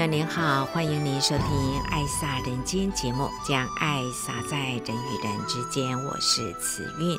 友，您好，欢迎您收听《爱洒人间》节目，将爱洒在人与人之间。我是慈韵。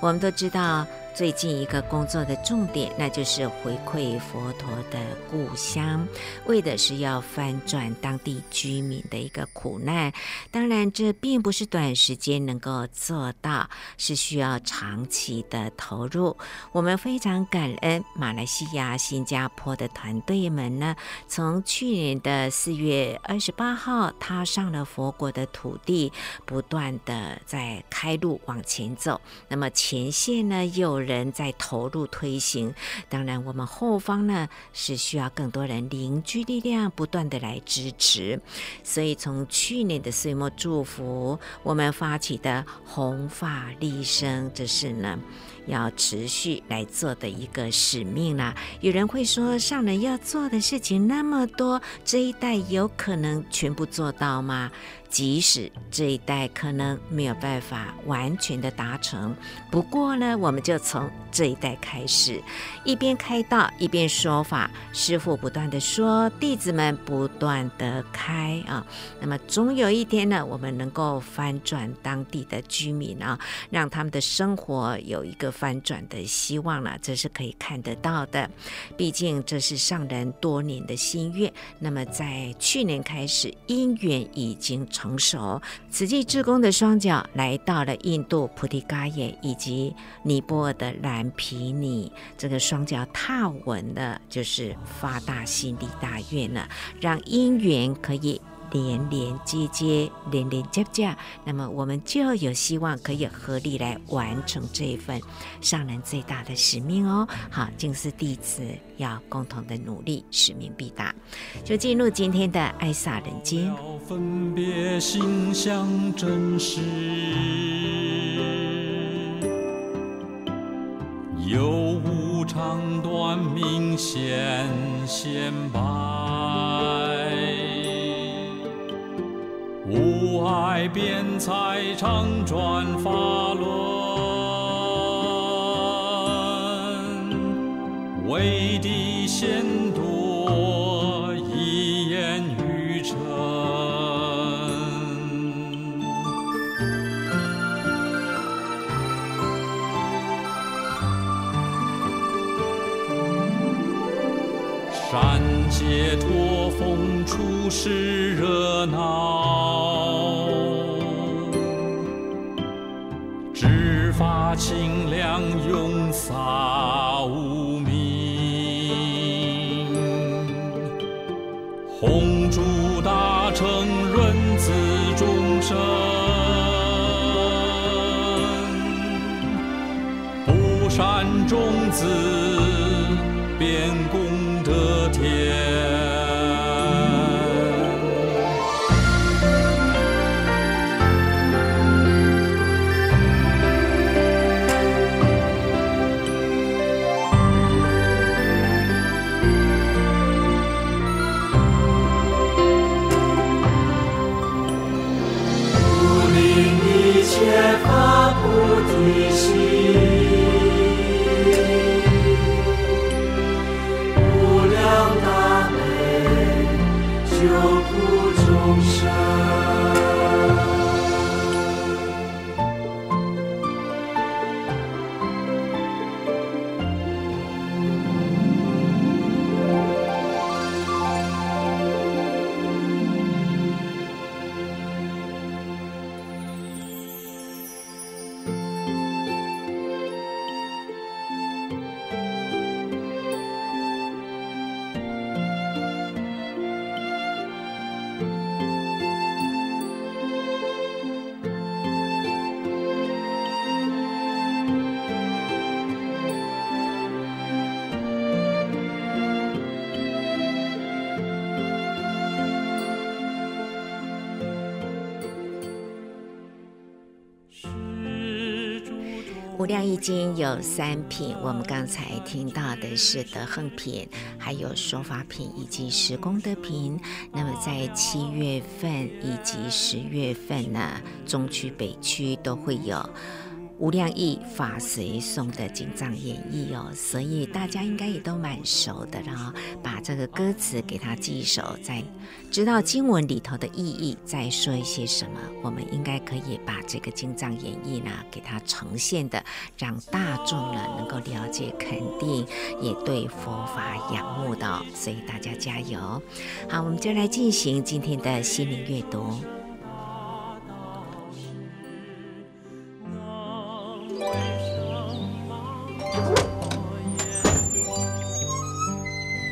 我们都知道，最近一个工作的重点，那就是回馈佛陀的故乡，为的是要翻转当地居民的一个苦难。当然，这并不是短时间能够做到，是需要长期的投入。我们非常感恩马来西亚、新加坡的团队们呢，从去年的四月二十八号踏上了佛国的土地，不断的在开路往前走。那么，前线呢，有人在投入推行，当然我们后方呢是需要更多人凝聚力量，不断的来支持。所以从去年的岁末祝福，我们发起的红发立生，这是呢要持续来做的一个使命啦。有人会说，上人要做的事情那么多，这一代有可能全部做到吗？即使这一代可能没有办法完全的达成，不过呢，我们就从这一代开始，一边开道一边说法，师父不断的说，弟子们不断的开啊。那么终有一天呢，我们能够翻转当地的居民啊，让他们的生活有一个翻转的希望了，这是可以看得到的。毕竟这是上人多年的心愿。那么在去年开始，因缘已经。成熟，慈济志工的双脚来到了印度菩提伽耶以及尼泊尔的蓝毗尼，这个双脚踏稳的，就是发大心地大愿了，让因缘可以。连连接接，连连接接，那么我们就有希望可以合力来完成这一份上人最大的使命哦。好，净思弟子要共同的努力，使命必达。就进入今天的爱洒人间。分别心相真实，有无常短明显显白。无碍辩才常转法轮，为地显多一言于诚。善解脱风处世热闹。清凉永洒无明，弘诸大乘润滋众生，布善种子，便功德天。经有三品，我们刚才听到的是德恒品，还有说法品以及十功德品。那么在七月份以及十月份呢，中区、北区都会有。无量义法随诵的经藏演义哦，所以大家应该也都蛮熟的了。把这个歌词给他记熟，再知道经文里头的意义，再说一些什么，我们应该可以把这个经藏演义呢，给它呈现的，让大众呢能够了解、肯定，也对佛法仰慕的。所以大家加油！好，我们就来进行今天的心灵阅读。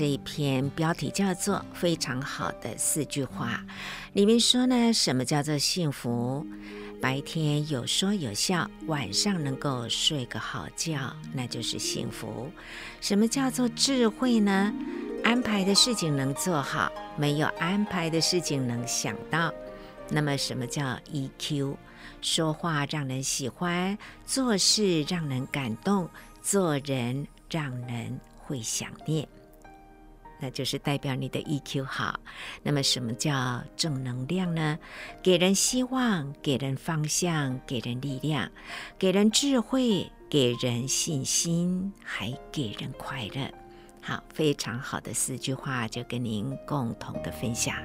这一篇标题叫做《非常好的四句话》，里面说呢，什么叫做幸福？白天有说有笑，晚上能够睡个好觉，那就是幸福。什么叫做智慧呢？安排的事情能做好，没有安排的事情能想到。那么什么叫 EQ？说话让人喜欢，做事让人感动，做人。让人会想念，那就是代表你的 EQ 好。那么，什么叫正能量呢？给人希望，给人方向，给人力量，给人智慧，给人信心，还给人快乐。好，非常好的四句话，就跟您共同的分享。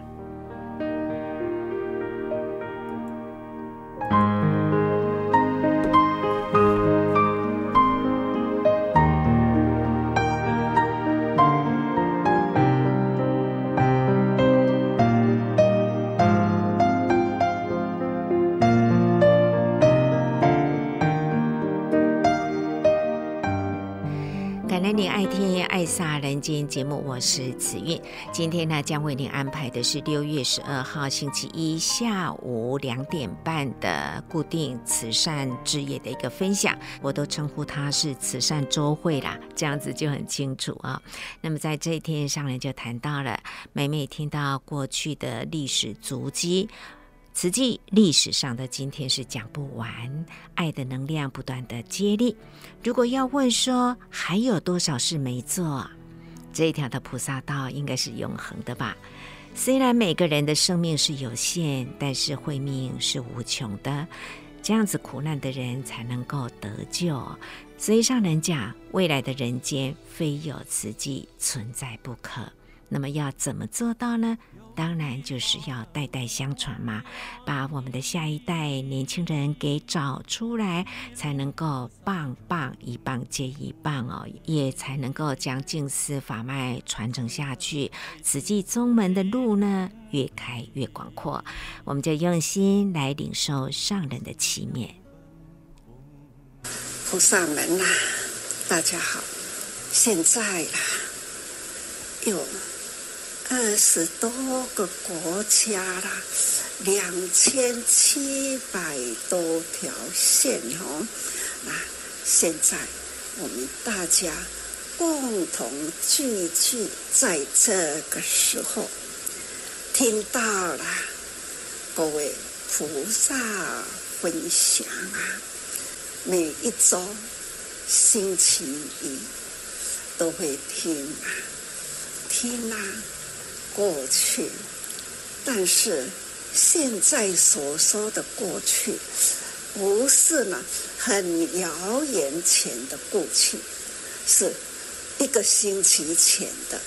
今天节目，我是慈韵。今天呢，将为您安排的是六月十二号星期一下午两点半的固定慈善之夜的一个分享。我都称呼它是慈善周会啦，这样子就很清楚啊。那么在这一天上人就谈到了，每每听到过去的历史足迹。慈济历史上的今天是讲不完，爱的能量不断的接力。如果要问说还有多少事没做，这一条的菩萨道应该是永恒的吧？虽然每个人的生命是有限，但是慧命是无穷的。这样子苦难的人才能够得救。所以上人讲，未来的人间非有慈济存在不可。那么要怎么做到呢？当然就是要代代相传嘛，把我们的下一代年轻人给找出来，才能够棒棒一棒接一棒哦，也才能够将净思法脉传承下去。慈济宗门的路呢，越开越广阔。我们就用心来领受上人的祈勉。菩萨们呐、大家好，现在啊，有。二十多个国家啦，两千七百多条线哦。那现在我们大家共同聚聚在这个时候，听到了各位菩萨分享啊，每一周星期一都会听啊，听啊。过去，但是现在所说的过去，不是呢很遥远前的过去，是一个星期前的，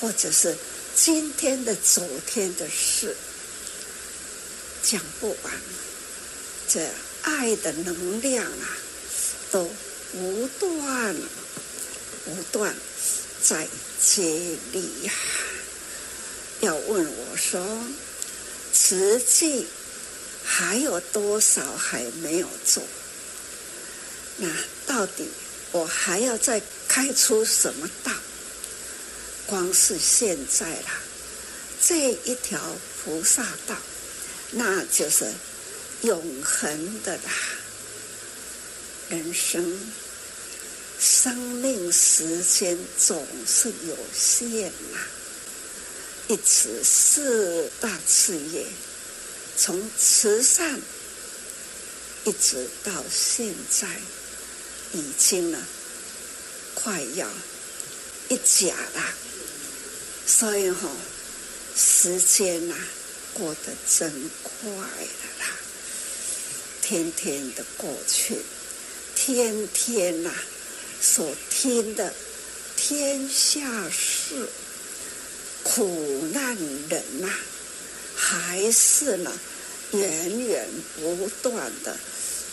或者是今天的、昨天的事，讲不完。这爱的能量啊，都不断不断，在接力呀，要问我说，实际还有多少还没有做？那到底我还要再开出什么道？光是现在啦，这一条菩萨道，那就是永恒的啦。人生生命时间总是有限呐，一直四大事业，从慈善一直到现在，已经了快要一甲了。所以哈，时间呐过得真快了啦，天天的过去，天天呐所听的天下事，苦难人呐，还是呢源源不断的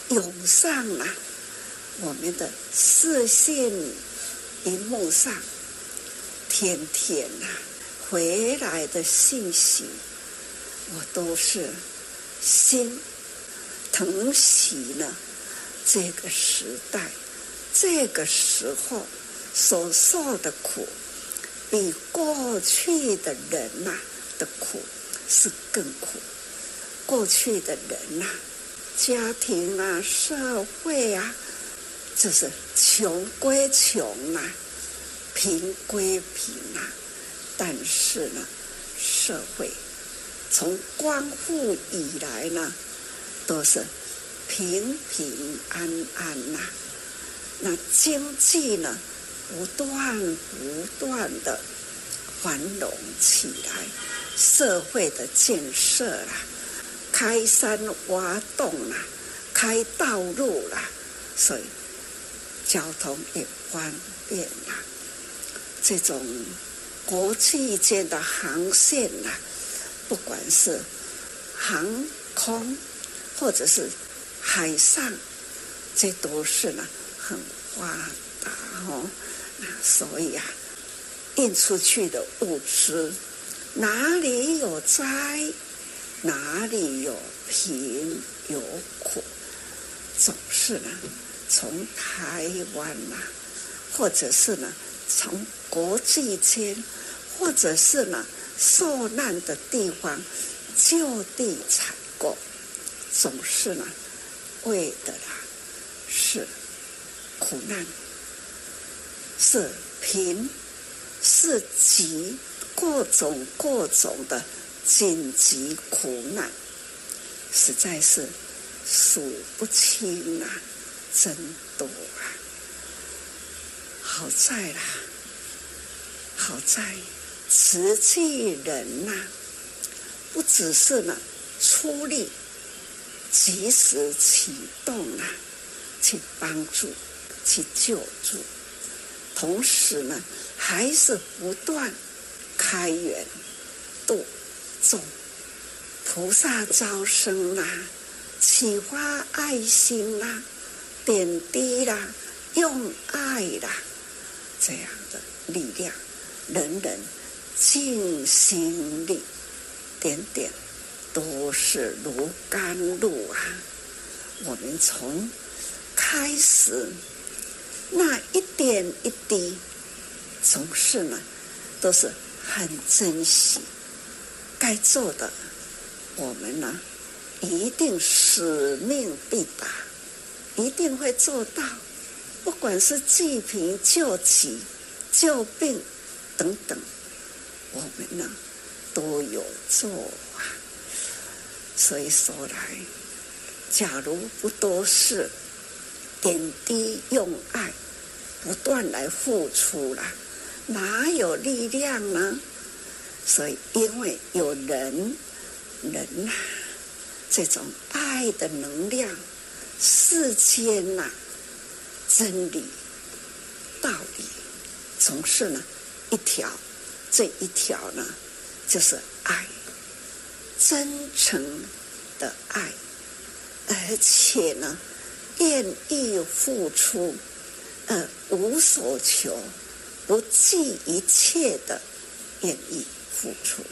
涌上了我们的视线荧幕上。天天呐，回来的信息，我都是心疼惜呢。这个时代，这个时候所受的苦，比过去的人呐的苦是更苦。过去的人呐，家庭啊，社会啊，就是穷归穷啊。贫归贫啊，但是呢，社会从光复以来呢，都是平平安安呐、那经济呢，不断不断的繁荣起来，社会的建设啦，开山挖洞啦，开道路啦，所以交通也方便啦。这种国际间的航线呐、啊，不管是航空或者是海上，这都是呢很发达哦。所以啊，运出去的物资，哪里有灾，哪里有贫有苦，总是呢从台湾呐、啊，或者是呢。从国际间，或者是呢受难的地方就地采购，总是呢为的啦是苦难，是贫，是急，各种各种的紧急苦难，实在是数不清啊，真多啊。好在啦，好在慈济人呐、不只是呢出力，及时启动啊，去帮助、去救助，同时呢，还是不断开源度众，菩萨招生啦、启发爱心啦、点滴啦、用爱啦。这样的力量，人人尽心力，点点都是如甘露啊！我们从开始那一点一滴，总是呢，都是很珍惜。该做的，我们呢，一定使命必达，一定会做到。不管是济贫、救急、救病等等，我们呢都有做啊。所以说来，假如不多事点滴用爱，不断来付出了，哪有力量呢？所以，因为有人人呐、这种爱的能量，世间呐、真理、道理，总是呢一条，这一条呢就是爱，真诚的爱，而且呢愿意付出，呃无所求，不计一切的愿意付出，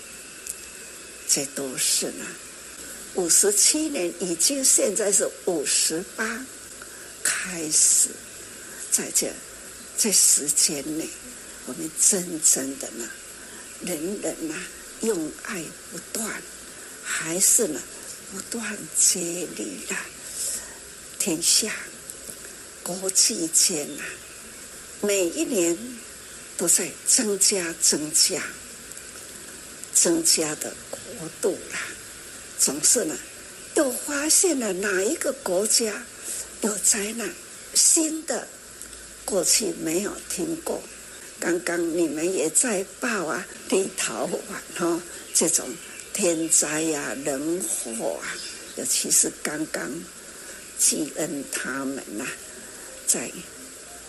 这都是呢。五十七年已经现在是五十八，开始在这这时间内，我们真正的呢，人人呐、啊、用爱不断，还是呢不断接力的天下国际间啊，每一年都在增加增加增加的国度了。总是呢，又发现了哪一个国家有灾难，新的过去没有听过。刚刚你们也在报啊，立陶宛哈这种天灾呀、啊、人祸啊，尤其是刚刚基恩他们呐、啊，在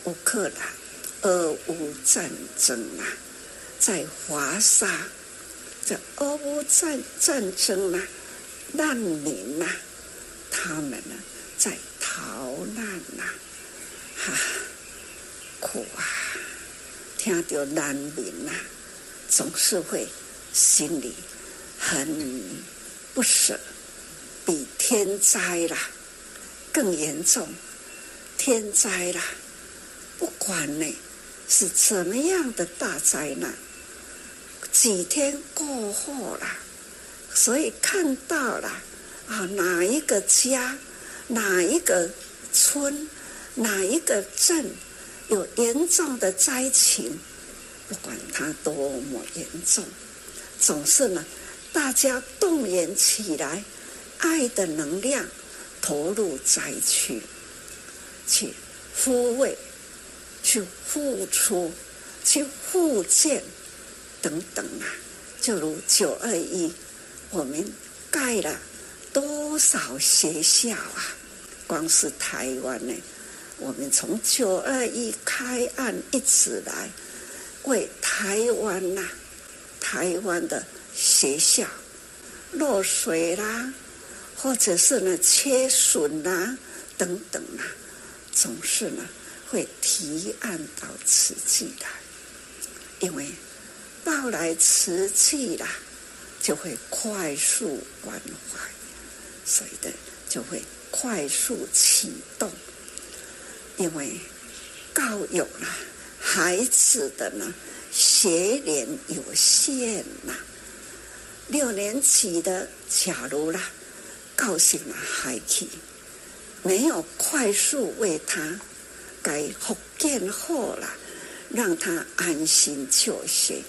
乌克兰俄乌战争啊，在华沙这俄乌战战争啊。难民呐、啊，他们呢在逃难呐、啊，哈，苦啊！听到难民呐、啊，总是会心里很不舍，比天灾啦更严重。天灾啦，不管呢是怎么样的大灾难，几天过后啦。所以看到了啊，哪一个家，哪一个村，哪一个镇有严重的灾情，不管它多么严重，总是呢，大家动员起来，爱的能量投入灾区，去抚慰，去付出，去复建等等啊，就如九二一。我们盖了多少学校啊？光是台湾呢，我们从九二一开案一直来，为台湾呐、台湾的学校漏水啦，或者是呢缺损啦等等啊，总是呢会提案到瓷器来，因为到来瓷器啦。就会快速关怀，所以的就会快速启动，因为教育了孩子的呢学年有限呐，六年级的假如啦，告诉了孩子，没有快速为他改福建后了，让他安心就学。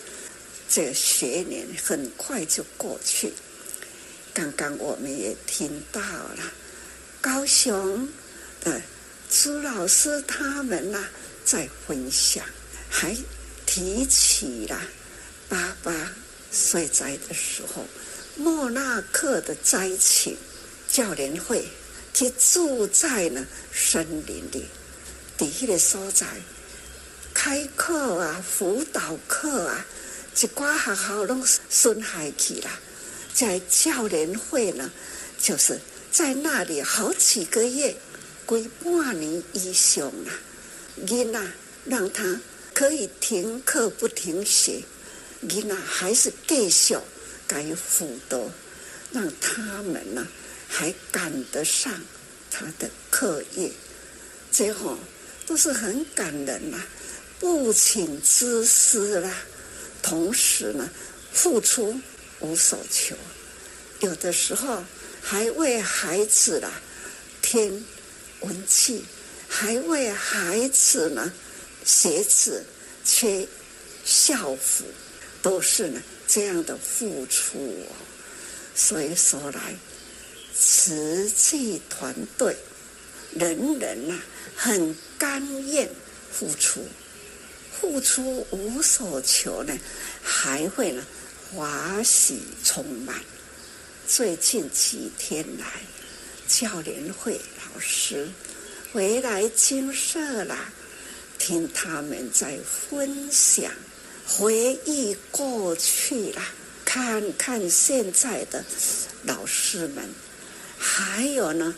这学年很快就过去。刚刚我们也听到了，高雄的朱老师他们呐、在分享，还提起了八八水灾的时候，莫那克的灾情，教联会去住在呢森林里，底一个所在开课啊，辅导课啊。一挂学校拢损害去了，在教联会呢，就是在那里好几个月，归半年以上了。囡仔让他可以停课不停学，囡仔还是继续该辅导，让他们呢还赶得上他的课业，最后都是很感人呐，不请自私啦。同时呢，付出无所求，有的时候还为孩子啦添文具，还为孩子呢鞋子缺校服，都是呢这样的付出哦。所以说来，慈济团队人人呐、很甘愿付出。付出无所求呢，还会呢欢喜充满。最近几天来，教联会老师回来金色啦，听他们在分享，回忆过去啦，看看现在的老师们，还有呢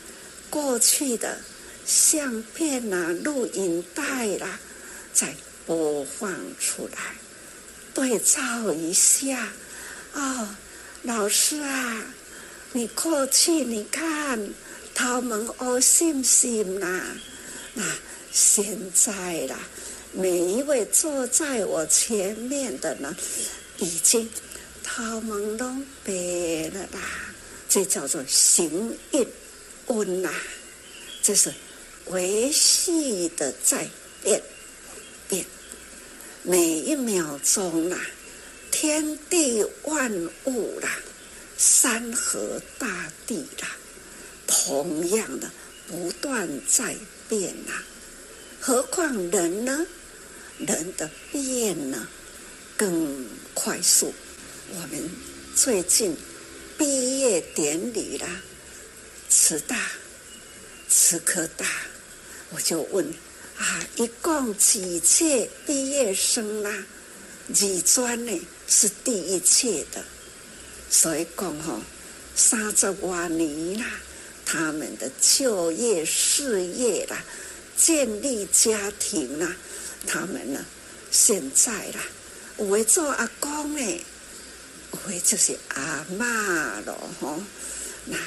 过去的相片呐、录影带啦，再。播放出来，对照一下。哦，老师啊，你过去你看他们哦，信不信呐？那现在啦，每一位坐在我前面的呢，已经他们都变了啦，这叫做行运运呐，这是维系的在变变，每一秒钟呐。天地万物啦，山河大地啦，同样的不断在变呐。何况人呢？人的变呢更快速。我们最近毕业典礼啦，慈大、慈科大，我就问啊，一共几届毕业生啦？几专呢？是第一届的，所以讲吼，三十多年啦，他们的就业、事业啦，建立家庭啦，他们呢，现在啦，有为做阿公诶，就是阿嬷咯吼，那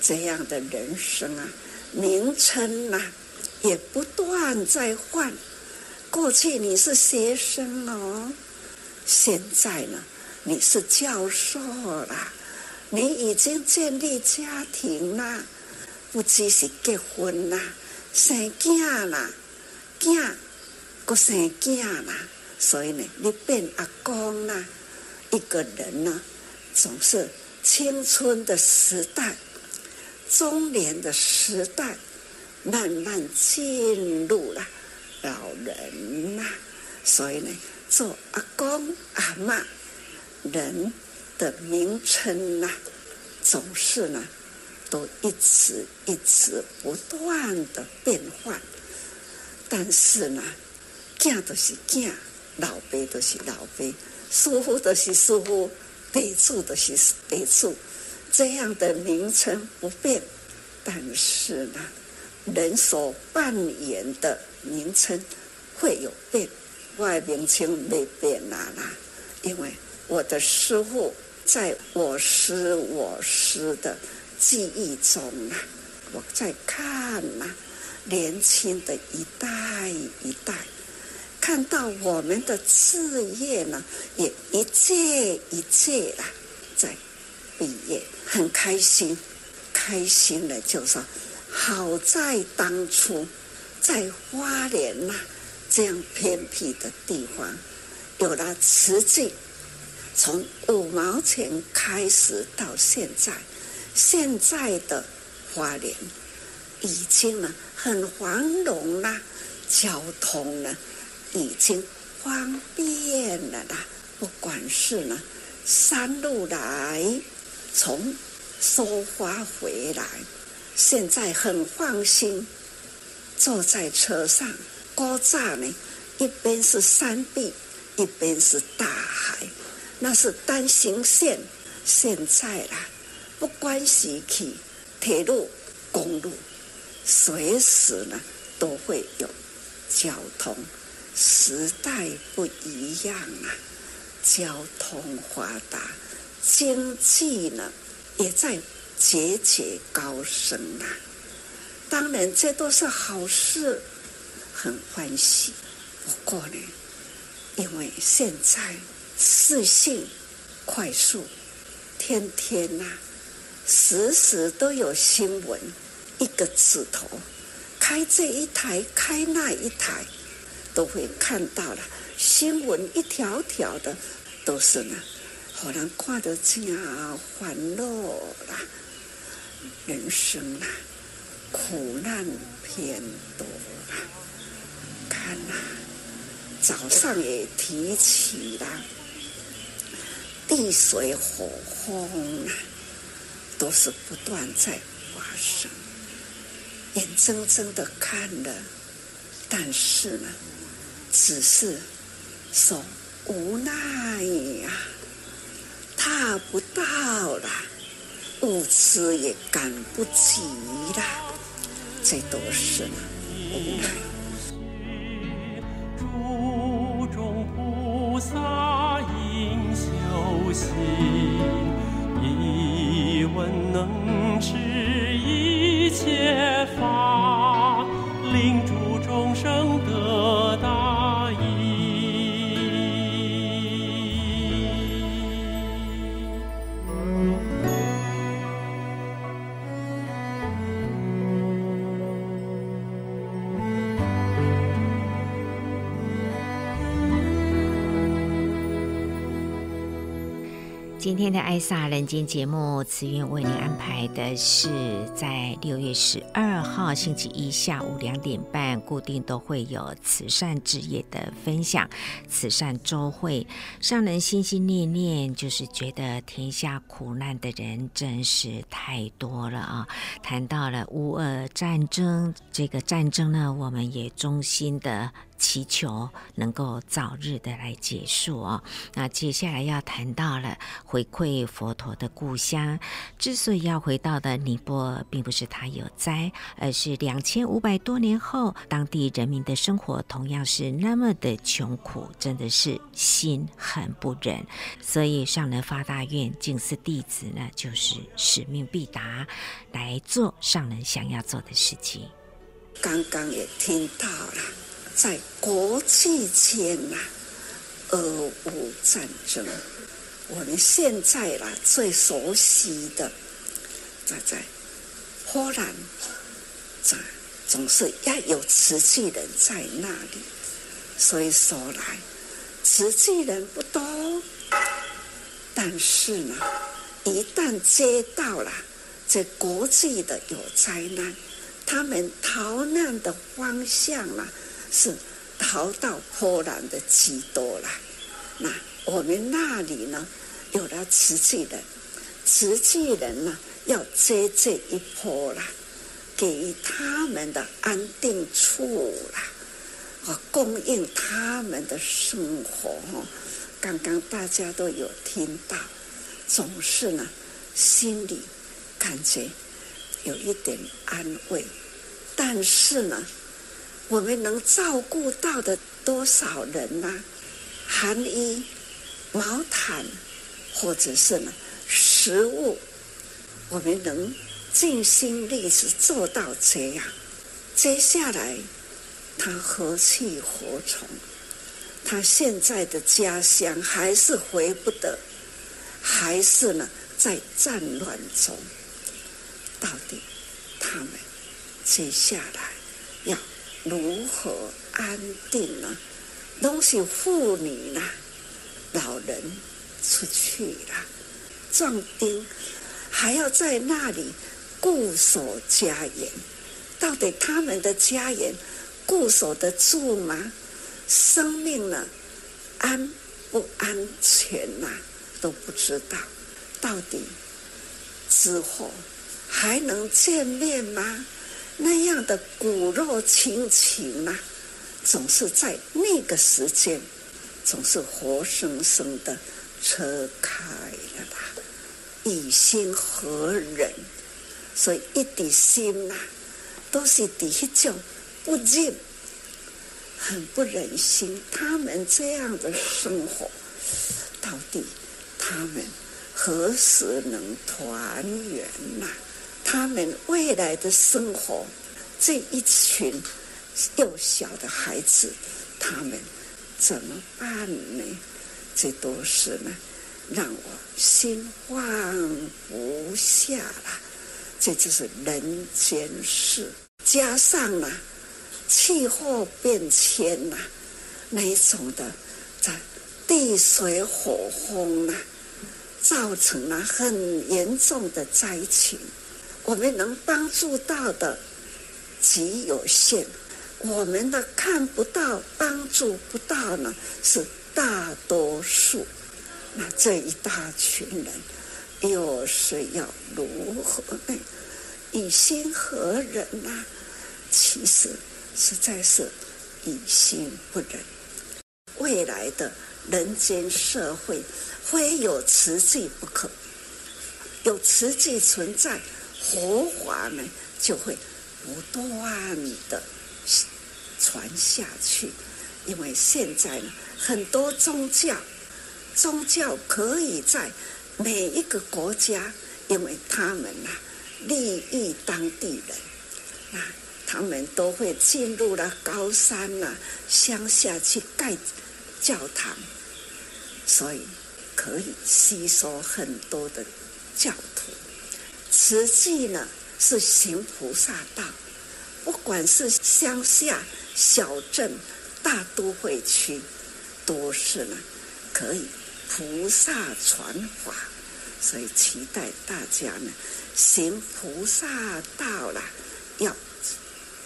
这样的人生啊，名称呐，也不断在换。过去你是学生哦。现在呢，你是教授啦，你已经建立家庭啦，不只是结婚啦，生囝啦，囝，个生囝啦，所以呢，你变阿公啦。一个人呢，总是青春的时代、中年的时代，慢慢进入了老人呐，所以呢。做阿公阿嬷，人的名称呐，总是呢，都一直一直不断的变换。但是呢，囝都是囝，老辈都是老辈，师父都是师父，地主都是备注，这样的名称不变。但是呢，人所扮演的名称会有变。我的名称没变啦啦，因为我的师父在我师我师的记忆中啊，我在看呐，年轻的一代一代，看到我们的事业呢，也一届一届啦，在毕业，很开心，开心的就说，好在当初在花莲呐。这样偏僻的地方，有了慈济，从五毛钱开始到现在，现在的花莲已经呢很繁荣啦，交通呢已经方便了啦。不管是呢山路来，从收花回来，现在很放心，坐在车上。高栅呢，一边是山壁，一边是大海，那是单行线。现在啦，不关系去铁路、公路，随时呢都会有交通。时代不一样啊，交通发达，经济呢也在节节高升啊。当然，这都是好事。很欢喜，不过呢，因为现在资讯快速，天天呐、啊，时时都有新闻，一个指头，开这一台，开那一台，都会看到了新闻，一条条的都是呢，好难看得这样欢乐啦，人生啊，苦难偏多啦。看呐，早上也提起了地水火风啊，都是不断在发生，眼睁睁的看了，但是呢，只是，手无奈呀，踏不到了，物资也赶不及了，这都是无奈。诸众菩萨应修行，一问能知一切。今天的《艾萨人间》节目，慈云为您安排的是在六月十二号星期一下午两点半，固定都会有慈善事业的分享。慈善周会，上人心心念念，就是觉得天下苦难的人真是太多了啊！谈到了乌俄战争，这个战争呢，我们也衷心的。祈求能够早日的来结束哦。那接下来要谈到了回馈佛陀的故乡。之所以要回到的尼泊尔，并不是他有灾，而是两千五百多年后，当地人民的生活同样是那么的穷苦，真的是心很不忍。所以上人发大愿，敬赐弟子呢，就是使命必达，来做上人想要做的事情。刚刚也听到了。在国际间呐，俄乌战争，我们现在啦最熟悉的，在在波兰，在总是要有慈济人在那里，所以说来慈济人不多，但是呢，一旦接到了这国际的有灾难，他们逃难的方向啊。是逃到波兰的居多了，那我们那里呢，有了慈济人，慈济人呢要接这一波了，给他们的安定处啦，啊，供应他们的生活。刚刚大家都有听到，总是呢心里感觉有一点安慰，但是呢。我们能照顾到的多少人呢？寒衣、毛毯，或者是呢食物，我们能尽心力是做到这样。接下来，他何去何从？他现在的家乡还是回不得，还是呢在战乱中？到底他们接下来要？如何安定呢？都是妇女啦，老人出去了，壮丁还要在那里固守家园，到底他们的家园固守得住吗？生命呢？安不安全呐？都不知道。到底之后还能见面吗？那样的骨肉亲情呐、啊，总是在那个时间，总是活生生的车开了啦。以心何忍？所以一滴心呐、都是第一种不忍，很不忍心。他们这样的生活，到底他们何时能团圆呐、他们未来的生活，这一群幼小的孩子，他们怎么办呢？这都是呢，让我心放不下了。这就是人间事，加上呢，气候变迁呐，那一种的，在地水火风呐，造成了很严重的灾情。我们能帮助到的极有限，我们的看不到、帮助不到呢，是大多数。那这一大群人，又是要如何呢？于心何忍呢、其实实在是以心不忍。未来的人间社会，非有慈济不可，有慈济存在。佛法呢，就会不断的传下去，因为现在呢，很多宗教，宗教可以在每一个国家，因为他们呐、啊，利益当地人，那他们都会进入了高山呐、啊、乡下去盖教堂，所以可以吸收很多的教徒。实际呢是行菩萨道，不管是乡下、小镇、大都会区，都是呢可以菩萨传法，所以期待大家呢，行菩萨道了，要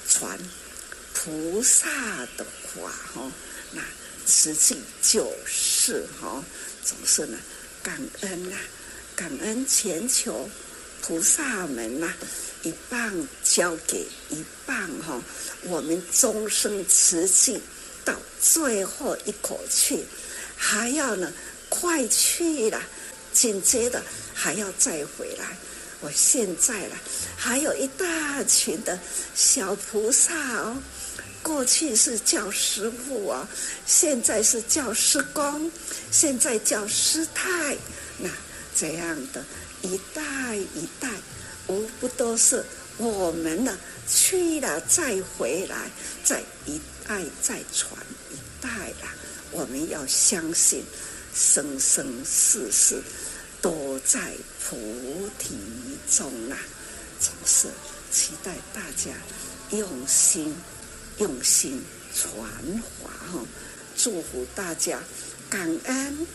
传菩萨的话哈。那实际就是哈，总是呢，感恩呐，感恩全球菩萨们呐，一棒交给一棒哈，我们终生慈济到最后一口气，还要呢快去了，紧接着还要再回来。我现在了，还有一大群的小菩萨哦。过去是叫师父啊，现在是叫师公，现在叫师太，那这样的一代一代，无不都是我们呢去了再回来，再一代再传一代啦。我们要相信，生生世世都在菩提中啊！总是期待大家用心。用心传华哈，祝福大家，感恩。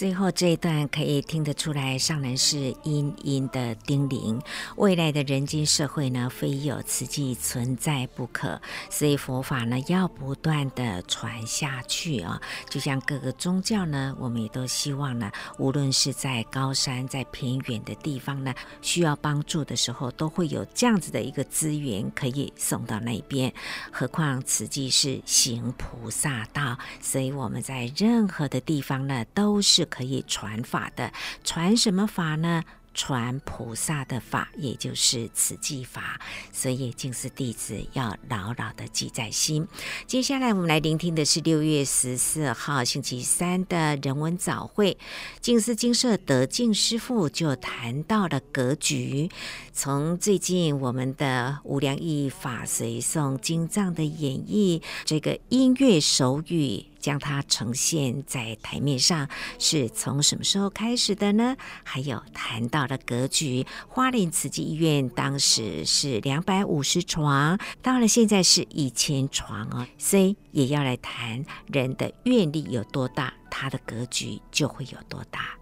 最后这一段可以听得出来，上人是殷殷的叮咛：未来的人间社会呢，非有慈济存在不可。所以佛法呢，要不断的传下去啊。就像各个宗教呢，我们也都希望呢，无论是在高山、在偏远的地方呢，需要帮助的时候，都会有这样子的一个资源可以送到那边。何况慈济是行菩萨道，所以我们在任何的地方呢，都是。可以传法的，传什么法呢？传菩萨的法，也就是慈济法，所以净思弟子要牢牢的记在心。接下来我们来聆听的是六月十四号星期三的人文早会，净思精舍德静师父就谈到了格局。从最近我们的无量义法随诵经藏的演绎，这个音乐手语。将它呈现在台面上，是从什么时候开始的呢？还有谈到了格局，花莲慈济医院当时是两百五十床，到了现在是一千床哦。所以也要来谈人的愿力有多大，他的格局就会有多大。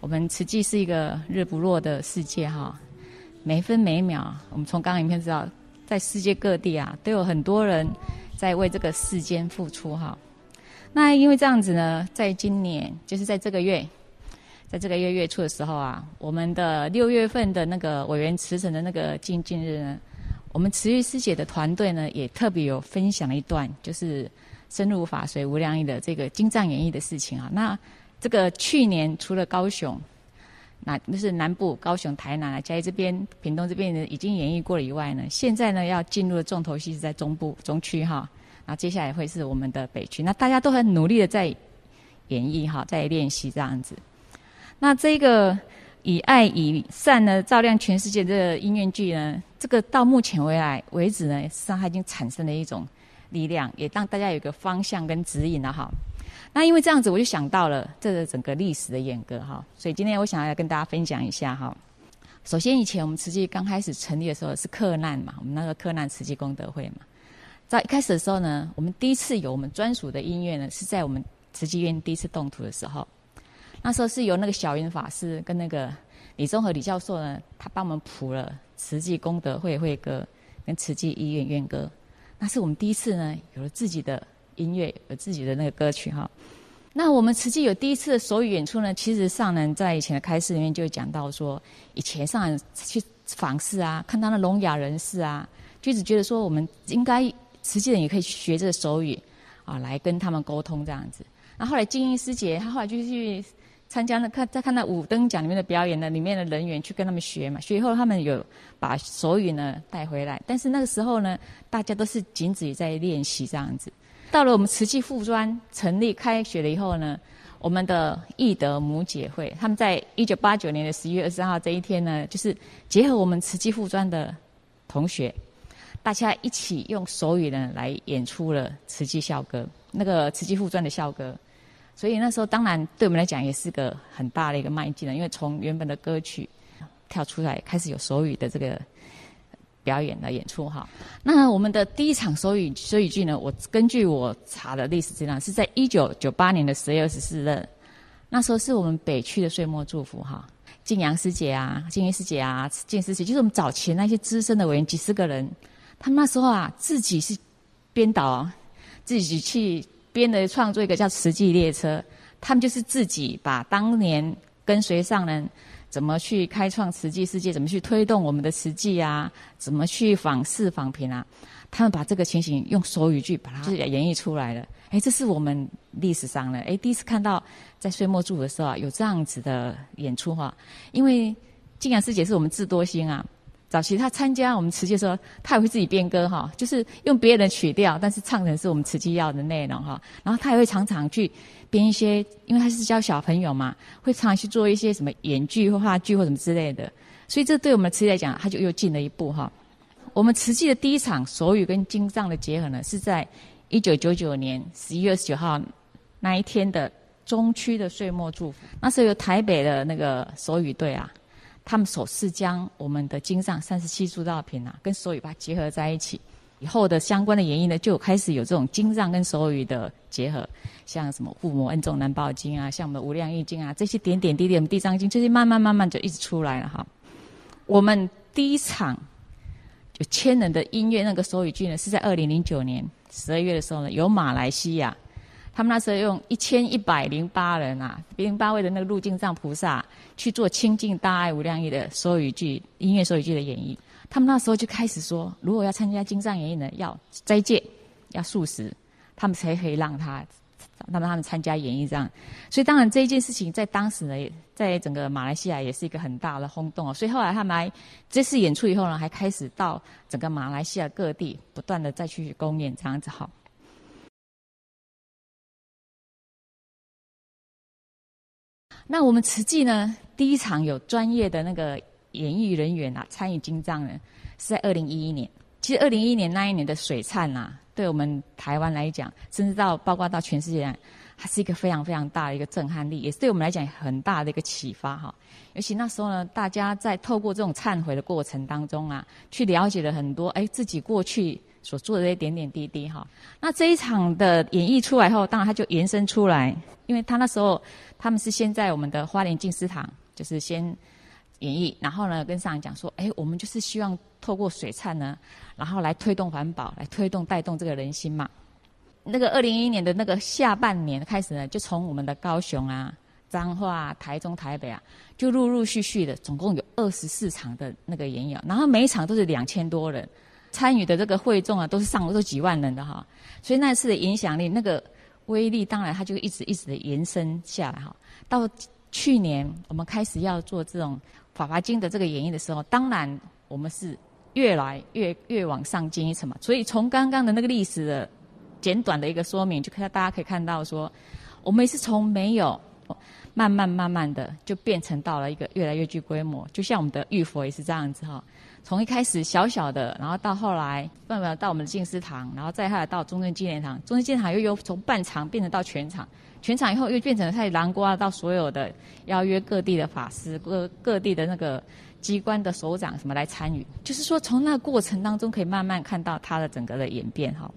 我们慈济是一个日不落的世界哈，每分每秒，我们从刚刚影片知道，在世界各地啊，都有很多人在为这个世间付出哈。那因为这样子呢，在今年就是在这个月，在这个月月初的时候啊，我们的六月份的那个委员辞呈的那个精进日呢，我们慈玉师姐的团队呢也特别有分享了一段，就是深入法随无量义的这个经藏演绎的事情啊。那这个去年除了高雄，那那是南部高雄、台南啊、嘉义这边、屏东这边呢已经演绎过了以外呢，现在呢要进入的重头戏是在中部中区哈。那接下来会是我们的北区，那大家都很努力的在演绎哈，在练习这样子。那这个以爱以善呢，照亮全世界这个音乐剧呢，这个到目前为来为止呢，实际上它已经产生了一种力量，也让大家有一个方向跟指引了哈。那因为这样子，我就想到了这个整个历史的演歌哈，所以今天我想要来跟大家分享一下哈。首先，以前我们慈济刚开始成立的时候是克难嘛，我们那个克难慈济功德会嘛。在一开始的时候呢，我们第一次有我们专属的音乐呢，是在我们慈济院第一次动土的时候。那时候是由那个小云法师跟那个李宗和李教授呢，他帮我们谱了慈济功德会会歌跟慈济医院院歌。那是我们第一次呢，有了自己的音乐，有自己的那个歌曲哈。那我们慈济有第一次的手语演出呢，其实上人在以前的开示里面就讲到说，以前上人去访视啊，看到那聋哑人士啊，就一直觉得说我们应该。慈济人也可以学这个手语，啊，来跟他们沟通这样子。那后，后来静音师姐，她后来就去参加了看，在看到五灯奖里面的表演呢，里面的人员去跟他们学嘛。学以后，他们有把手语呢带回来。但是那个时候呢，大家都是仅止于在练习这样子。到了我们慈济附专成立开学了以后呢，我们的义德母姐会，他们在一九八九年的十一月二十三号这一天呢，就是结合我们慈济附专的同学。大家一起用手语呢来演出了慈济校歌，那个慈济附专的校歌，所以那时候当然对我们来讲也是个很大的一个迈进了，因为从原本的歌曲跳出来，开始有手语的这个表演的演出哈。那我们的第一场手语手语剧呢，我根据我查的历史资料，是在一九九八年的十月二十四日。那时候是我们北区的岁末祝福哈，静阳师姐啊，静怡师姐啊，静师姐，就是我们早前那些资深的委员几十个人，他们那时候啊自己是编导，自己去编的创作一个叫《慈济列车》，他们就是自己把当年跟随上人怎么去开创瓷器世界，怎么去推动我们的瓷器啊，怎么去访视访评啊。他们把这个情形用手语句把它就是演绎出来了。哎，这是我们历史上的哎第一次看到在岁末祝的时候啊，有这样子的演出哈。因为静阳师姐是我们智多星啊，早期她参加我们瓷器的时候，她也会自己编歌哈，就是用别人的曲调，但是唱成是我们瓷器要的内容哈。然后她也会常常去编一些，因为他是教小朋友嘛，会常去做一些什么演剧或话剧或什么之类的。所以这对我们慈济来讲，他就又进了一步哈。我们慈济的第一场手语跟经藏的结合呢，是在一九九九年十一月二十九号那一天的中区的岁末祝福。那时候有台北的那个手语队啊，他们首次将我们的经藏三十七诸道品啊，跟手语把它结合在一起。以后的相关的演绎呢，就开始有这种经藏跟手语的结合，像什么护摩恩重难报经啊，像我们的无量义经啊，这些点点滴滴，我们地藏经，这些慢慢慢慢就一直出来了哈。我们第一场。就千人的音乐那个手语剧呢，是在二零零九年十二月的时候呢，由马来西亚，他们那时候用一千一百零八人啊，零八位的那个入境藏菩萨去做清净大爱无量义的手语剧音乐手语剧的演绎。他们那时候就开始说，如果要参加金藏演绎呢，要斋戒，要素食，他们才可以让他。让他们参加演绎这样，所以当然这一件事情在当时呢，在整个马来西亚也是一个很大的轰动哦。所以后来他们来这次演出以后呢，还开始到整个马来西亚各地不断的再去公演这样子哈。那我们慈济呢，第一场有专业的那个演艺人员啊参与经藏呢，是在二零一一年。其实二零一一年那一年的水忏、啊。对我们台湾来讲，甚至到包括到全世界来，还是一个非常非常大的一个震撼力，也是对我们来讲很大的一个启发哈。尤其那时候呢，大家在透过这种忏悔的过程当中啊，去了解了很多哎自己过去所做的这些点点滴滴哈。那这一场的演绎出来后，当然它就延伸出来，因为他那时候他们是先在我们的花莲静思堂，就是先。演绎，然后呢，跟上讲说，哎，我们就是希望透过水忏呢，然后来推动环保，来推动带动这个人心嘛。那个二零一一年的那个下半年开始呢，就从我们的高雄啊、彰化、台中、台北啊，就陆陆续续的，总共有二十四场的那个演讲，然后每一场都是两千多人参与的，这个会众啊，都是上都几万人的哈。所以那次的影响力，那个威力，当然它就一直一直的延伸下来哈。到去年我们开始要做这种。《法华经》的这个演绎的时候，当然我们是越来越越往上进一层嘛。所以从刚刚的那个历史的简短的一个说明，就看大家可以看到说，我们也是从没有慢慢慢慢的就变成到了一个越来越具规模。就像我们的玉佛也是这样子哈，从一开始小小的，然后到后来慢慢到我们的静思堂，然后再后来到中正纪念堂，中正纪念堂又由从半场变成到全场。全场以后又变成了太南瓜，到所有的邀约各地的法师、各各地的那个机关的首长什么来参与，就是说从那个过程当中可以慢慢看到他的整个的演变哈。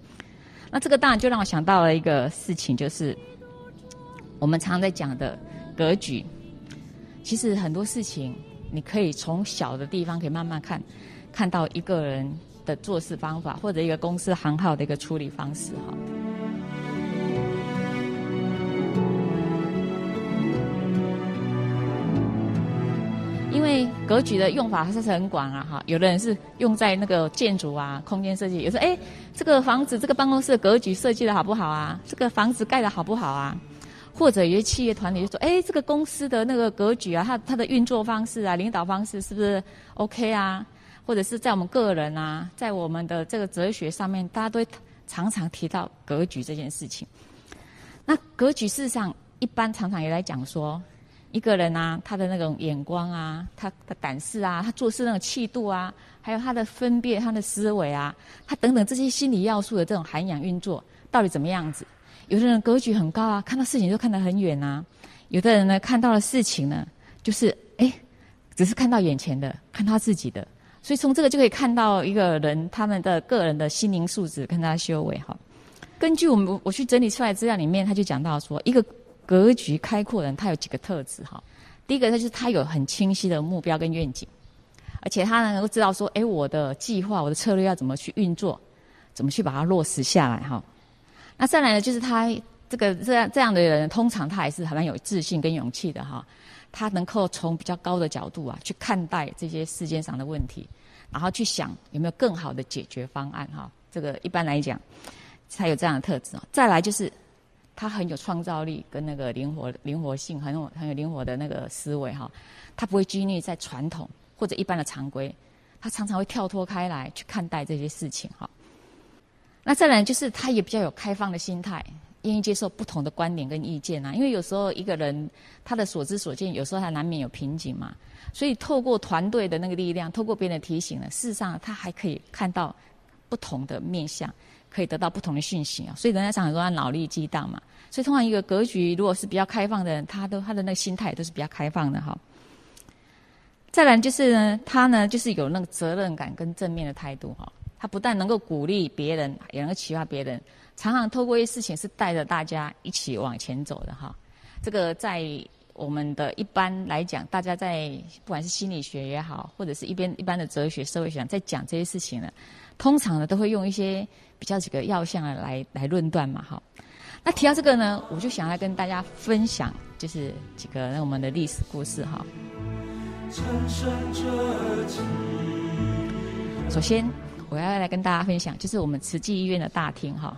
那这个当然就让我想到了一个事情，就是我们常常在讲的格局。其实很多事情你可以从小的地方可以慢慢看，看到一个人的做事方法，或者一个公司行号的一个处理方式哈。因为格局的用法还是很广啊，哈，有的人是用在那个建筑啊、空间设计，有时候哎，这个房子、这个办公室的格局设计的好不好啊？这个房子盖的好不好啊？或者有些企业团体就说，哎，这个公司的那个格局啊，它它的运作方式啊、领导方式是不是 OK 啊？或者是在我们个人啊，在我们的这个哲学上面，大家都常常提到格局这件事情。那格局事实上一般常常也来讲说。一个人啊，他的那种眼光啊，他的胆识啊，他做事那种气度啊，还有他的分辨、他的思维啊，他等等这些心理要素的这种涵养运作，到底怎么样子？有的人格局很高啊，看到事情就看得很远啊；有的人呢，看到了事情呢，就是哎，只是看到眼前的，看他自己的。所以从这个就可以看到一个人他们的个人的心灵素质跟他修为哈。根据我们我去整理出来资料里面，他就讲到说，一个格局开阔的人，他有几个特质哈。第一个，他就是他有很清晰的目标跟愿景，而且他能够知道说，哎，我的计划、我的策略要怎么去运作，怎么去把它落实下来哈。那再来呢，就是他这个这样这样的人，通常他还是还蛮有自信跟勇气的哈。他能够从比较高的角度啊去看待这些世间上的问题，然后去想有没有更好的解决方案哈。这个一般来讲，才有这样的特质。再来就是他很有创造力跟那个灵活灵活性，很有很有灵活的那个思维哈。他不会拘泥在传统或者一般的常规，他常常会跳脱开来去看待这些事情哈。那再来就是他也比较有开放的心态。愿意接受不同的观点跟意见、啊，因为有时候一个人他的所知所见，有时候他难免有瓶颈嘛，所以透过团队的那个力量，透过别人的提醒呢，事实上他还可以看到不同的面向，可以得到不同的讯息啊。所以人家常常说他脑力激荡嘛，所以通常一个格局如果是比较开放的人，他都他的那个心态都是比较开放的哈。再来就是呢，他呢就是有那个责任感跟正面的态度哈，他不但能够鼓励别人，也能够启发别人。常常透过一些事情是带着大家一起往前走的哈，这个在我们的一般来讲，大家在不管是心理学也好，或者是一边一般的哲学、社会学在讲这些事情呢，通常呢都会用一些比较几个要项来来论断嘛哈。那提到这个呢，我就想来跟大家分享，就是几个那我们的历史故事哈。首先，我要来跟大家分享，就是我们慈济医院的大厅哈。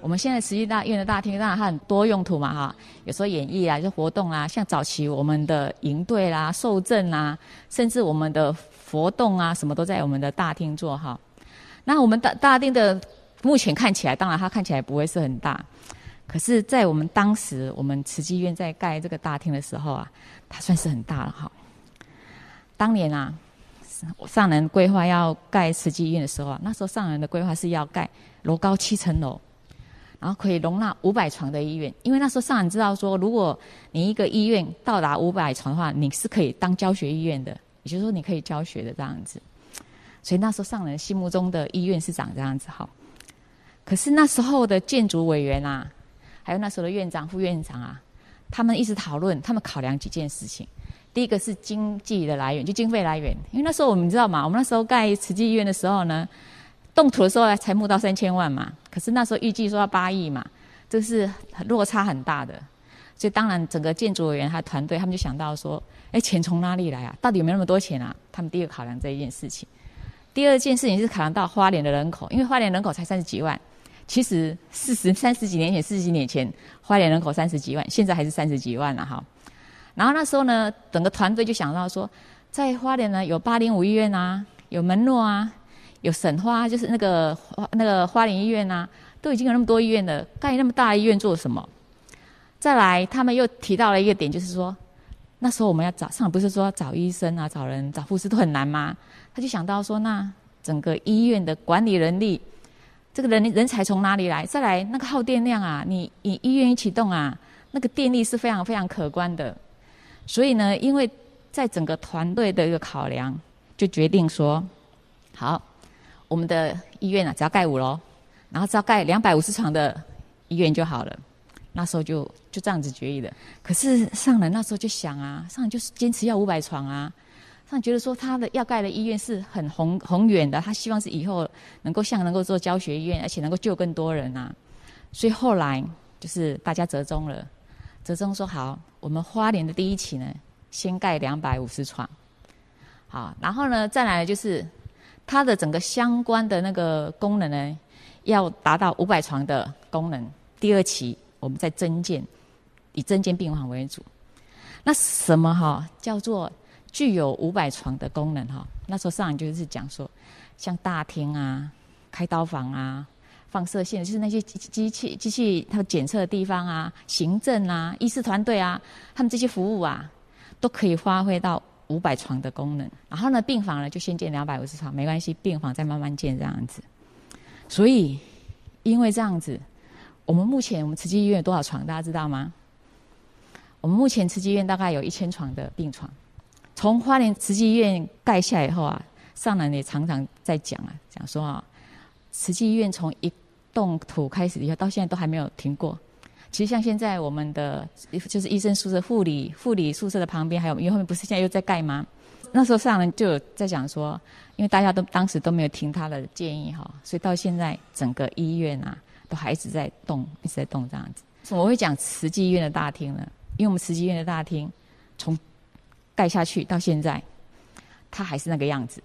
我们现在慈济大医院的大厅当然它很多用途嘛哈，有时候演艺啊，就活动啊，像早期我们的营队啦、受赠啊，甚至我们的活动啊，什么都在我们的大厅做哈。那我们大大厅的目前看起来，当然它看起来不会是很大，可是，在我们当时我们慈济院在盖这个大厅的时候啊，它算是很大了哈。当年啊，上人规划要盖慈济医院的时候啊，那时候上人的规划是要盖楼高七层楼。然后可以容纳五百床的医院，因为那时候上人知道说，如果你一个医院到达五百床的话，你是可以当教学医院的，也就是说你可以教学的这样子。所以那时候上人心目中的医院是长这样子哈。可是那时候的建筑委员啊，还有那时候的院长、副院长啊，他们一直讨论，他们考量几件事情。第一个是经济的来源，就经费来源，因为那时候我们知道嘛，我们那时候盖慈济医院的时候呢。动土的时候才募到三千万嘛，可是那时候预计说要八亿嘛，这是落差很大的，所以当然整个建筑委员他团队他们就想到说，哎，钱从哪里来啊？到底有没有那么多钱啊？他们第一个考量这一件事情，第二件事情是考量到花莲的人口，因为花莲人口才三十几万，其实四十三十几年前、四十几年前花莲人口三十几万，现在还是三十几万了哈。然后那时候呢，整个团队就想到说，在花莲呢有八零五医院啊，有门诺啊。有省花，就是那个那个花莲医院、啊，都已经有那么多医院了，盖那么大医院做什么？再来，他们又提到了一个点，就是说，那时候我们要找，上不是说找医生啊、找人、找护士都很难吗？他就想到说，那整个医院的管理人力，这个人人才从哪里来？再来，那个耗电量啊，你你医院一启动啊，那个电力是非常非常可观的。所以呢，因为在整个团队的一个考量，就决定说，好。我们的医院啊，只要盖五楼，然后只要盖两百五十床的医院就好了。那时候就就这样子决议的。可是上人那时候就想啊，上人就是坚持要五百床啊。上人觉得说他的要盖的医院是很宏宏远的，他希望是以后能够像能够做教学医院，而且能够救更多人啊。所以后来就是大家折中了，折中说好，我们花莲的第一期呢，先盖两百五十床。好，然后呢，再来就是。它的整个相关的那个功能呢，要达到五百床的功能。第二期我们再增建，以增建病房为主。那什么哈叫做具有五百床的功能哈？那时候上来就是讲说，像大厅啊、开刀房啊、放射线，就是那些机器机器它检测的地方啊、行政啊、医师团队啊，他们这些服务啊，都可以发挥到。五百床的功能，然后呢，病房呢就先建两百五十床，没关系，病房再慢慢建这样子。所以，因为这样子，我们目前我们慈济医院有多少床，大家知道吗？我们目前慈济医院大概有一千床的病床。从花莲慈济医院盖下以后啊，上人也常常在讲啊，讲说啊，慈济医院从一动土开始以后到现在都还没有停过，其实像现在我们的就是医生宿舍、护理护理宿舍的旁边，还有因为后面不是现在又在盖吗？那时候上人就有在讲说，因为大家都当时都没有听他的建议哈，所以到现在整个医院啊都还一直在动，一直在动这样子。怎么会讲慈济医院的大厅呢？因为我们慈济医院的大厅从盖下去到现在，它还是那个样子。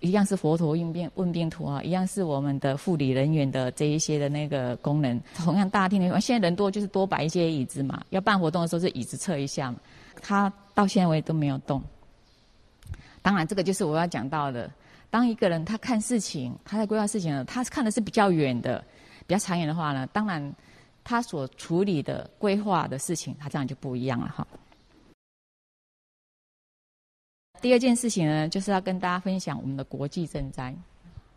一样是佛陀问病问病图啊，一样是我们的护理人员的这一些的那个功能。同样大厅里，现在人多就是多摆一些椅子嘛。要办活动的时候，是椅子撤一下嘛。他到现在为止都没有动。当然，这个就是我要讲到的。当一个人他看事情，他在规划事情呢，他看的是比较远的、比较长远的话呢，当然他所处理的规划的事情，他这样就不一样了哈。第二件事情呢，就是要跟大家分享我们的国际赈灾。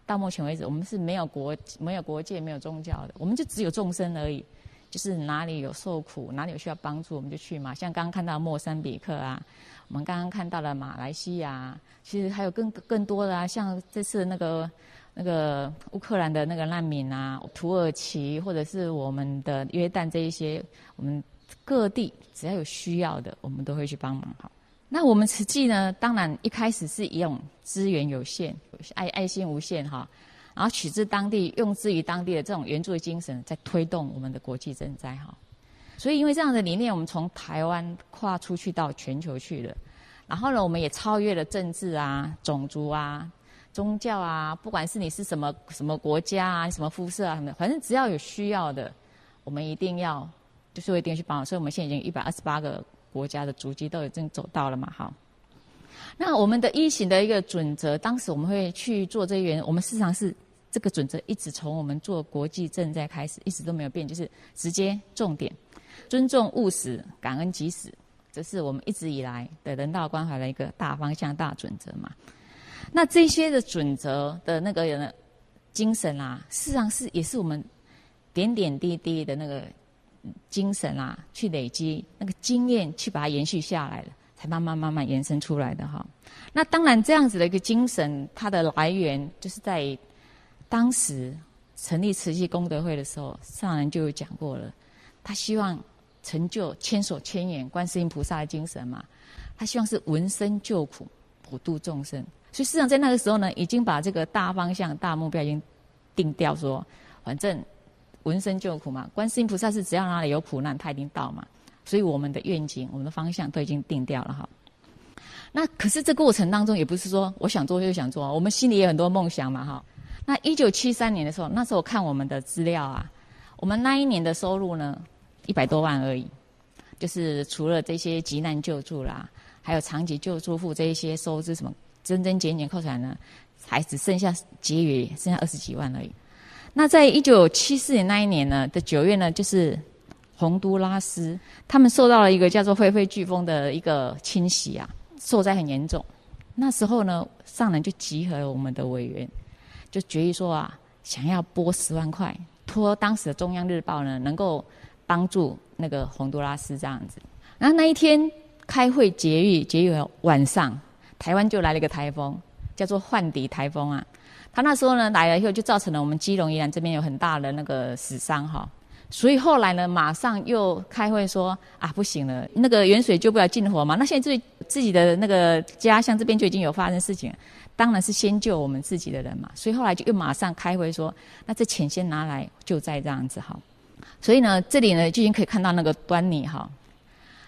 到目前为止，我们是没有国、没有国界、没有宗教的，我们就只有众生而已。就是哪里有受苦，哪里有需要帮助，我们就去嘛。像刚刚看到莫桑比克啊，我们刚刚看到了马来西亚，其实还有更更多的啊，像这次那个那个乌克兰的那个难民啊，土耳其或者是我们的约旦这一些，我们各地只要有需要的，我们都会去帮忙哈。那我们慈济呢，当然一开始是一种资源有限，爱爱心无限哈，然后取自当地，用之于当地的这种援助的精神，在推动我们的国际赈灾哈。所以因为这样的理念，我们从台湾跨出去到全球去了，然后呢，我们也超越了政治啊、种族啊、宗教啊，不管是你是什么什么国家啊、什么肤色啊什么，反正只要有需要的，我们一定要就是一定要去帮。所以我们现在已经一百二十八个。国家的足迹都已经走到了嘛？好，那我们的一行的一个准则，当时我们会去做这些，我们事实上是这个准则一直从我们做国际賑灾开始，一直都没有变，就是直接重点尊重务实、感恩及时，这是我们一直以来的人道关怀的一个大方向、大准则嘛。那这些的准则的那个人的精神啊，事实上是也是我们点点滴滴的那个。精神啊，去累积那个经验，去把它延续下来了，才慢慢慢慢延伸出来的哈。那当然，这样子的一个精神，它的来源就是在当时成立慈济功德会的时候，上人就有讲过了。他希望成就千手千眼观世音菩萨的精神嘛，他希望是闻声救苦，普度众生。所以，事实上在那个时候呢，已经把这个大方向、大目标已经定掉，说反正。闻声救苦嘛，观世音菩萨是只要哪里有苦难，他一定到嘛。所以我们的愿景、我们的方向都已经定掉了哈。那可是这过程当中，也不是说我想做就想做，我们心里也很多梦想嘛哈。那一九七三年的时候，那时候我看我们的资料啊，我们那一年的收入呢，一百多万而已，就是除了这些急难救助啦，还有长期救助户这一些收支什么，增增减减扣出来呢，还只剩下结余剩下二十几万而已。那在一九七四年那一年呢的九月呢，就是洪都拉斯，他们受到了一个叫做菲菲飓风的一个侵袭啊，受灾很严重。那时候呢，上人就集合了我们的委员，就决议说啊，想要拨十万块，托当时的中央日报呢，能够帮助那个洪都拉斯这样子。然后那一天开会决议，结议晚上，台湾就来了一个台风，叫做幻迪台风啊。他那时候呢来了以后，就造成了我们基隆宜兰这边有很大的那个死伤哈，所以后来呢，马上又开会说啊，不行了，那个远水救不了近火嘛。那现在自自己的那个家乡这边就已经有发生事情，当然是先救我们自己的人嘛。所以后来就又马上开会说，那这钱先拿来救灾这样子哈。所以呢，这里呢就已经可以看到那个端倪哈。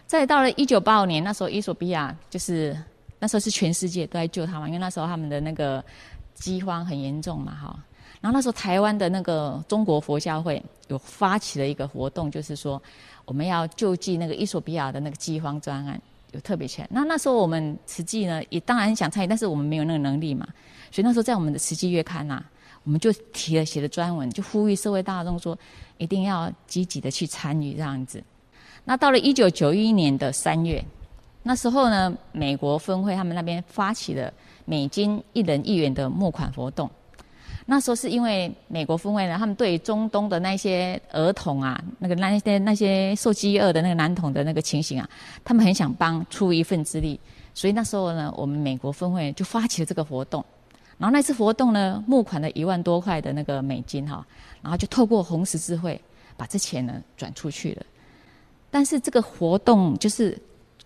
再到了一九八五年，那时候伊索比亚就是那时候是全世界都在救他嘛，因为那时候他们的那个。饥荒很严重嘛，哈，然后那时候台湾的那个中国佛教会有发起了一个活动，就是说我们要救济那个伊索比亚的那个饥荒专案，有特别钱。那那时候我们慈济呢，也当然想参与，但是我们没有那个能力嘛，所以那时候在我们的慈济月刊呐、我们就提了写的专文，就呼吁社会大众说一定要积极的去参与这样子。那到了一九九一年的三月，那时候呢，美国分会他们那边发起了。美金一人一元的募款活动，那时候是因为美国分会呢，他们对中东的那些儿童啊，那个那些那些受饥饿的那个男童的那个情形啊，他们很想帮出一份之力，所以那时候呢，我们美国分会就发起了这个活动，然后那次活动呢，募款了一万多块的那个美金哈，然后就透过红十字会把这钱呢转出去了。但是这个活动就是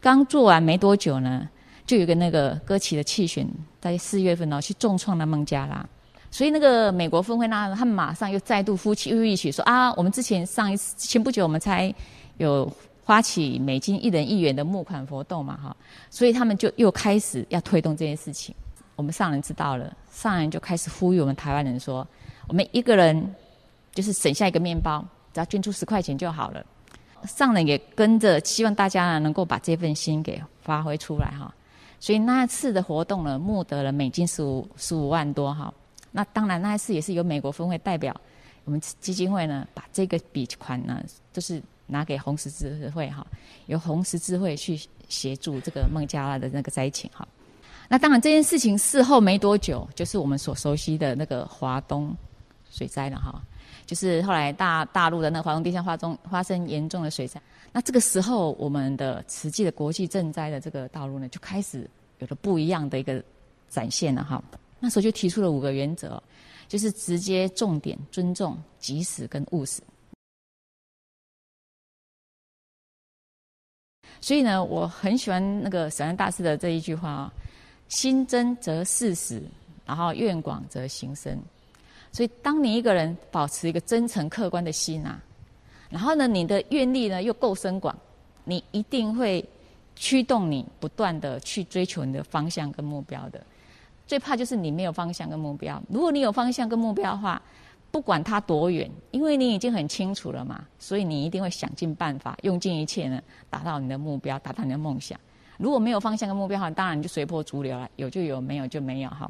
刚做完没多久呢，就有个那个歌奇的弃选，在四月份呢去重创了孟加拉，所以那个美国分会呢，他们马上又再度夫妻又一起说啊，我们之前上一次前不久我们才有发起美金一人一元的募款活动嘛哈，所以他们就又开始要推动这件事情。我们上人知道了，上人就开始呼吁我们台湾人说，我们一个人就是省下一个面包，只要捐出十块钱就好了。上人也跟着，希望大家能够把这份心给发挥出来哈。所以那一次的活动呢，募得了美金十五十五万多哈。那当然那一次也是由美国分会代表我们基金会呢，把这个笔款呢，就是拿给红十字会哈，由红十字会去协助这个孟加拉的那个灾情哈。那当然，这件事情事后没多久，就是我们所熟悉的那个华东水灾了哈。就是后来大大陆的那个华东地区发中发生严重的水灾。那这个时候，我们的慈济的国际赈灾的这个道路呢，就开始有了不一样的一个展现了哈。那时候就提出了五个原则，就是直接、重点、尊重、及时跟务实。所以呢，我很喜欢那个闪恩大师的这一句话啊。心真则事实，然后愿广则行深。所以，当你一个人保持一个真诚客观的心啊，然后呢，你的愿力呢又够深广，你一定会驱动你不断的去追求你的方向跟目标的。最怕就是你没有方向跟目标。如果你有方向跟目标的话，不管它多远，因为你已经很清楚了嘛，所以你一定会想尽办法，用尽一切呢，达到你的目标，达到你的梦想。如果没有方向跟目标的话，当然就随波逐流了，有就有，没有就没有哈。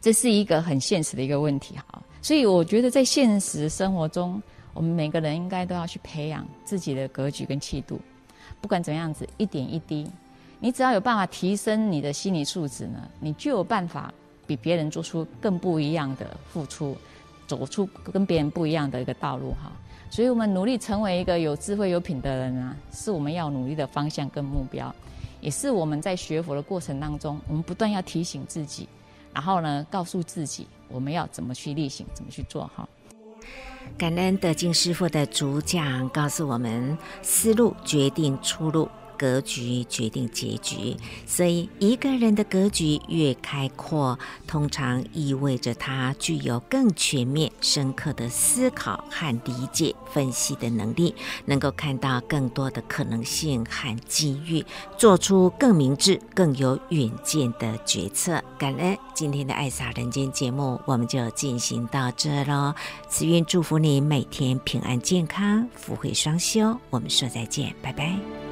这是一个很现实的一个问题哈。所以我觉得在现实生活中，我们每个人应该都要去培养自己的格局跟气度。不管怎么样子，一点一滴，你只要有办法提升你的心理素质呢，你就有办法比别人做出更不一样的付出，走出跟别人不一样的一个道路哈。所以我们努力成为一个有智慧、有品德的人啊，是我们要努力的方向跟目标。也是我们在学佛的过程当中，我们不断要提醒自己，然后呢，告诉自己我们要怎么去力行，怎么去做哈。感恩德静师傅的主讲，告诉我们思路决定出路。格局决定结局，所以一个人的格局越开阔，通常意味着他具有更全面、深刻的思考和理解、分析的能力，能够看到更多的可能性和机遇，做出更明智、更有远见的决策。感恩今天的《爱洒人间》节目，我们就进行到这喽。慈运祝福你每天平安健康，福慧双修。我们说再见，拜拜。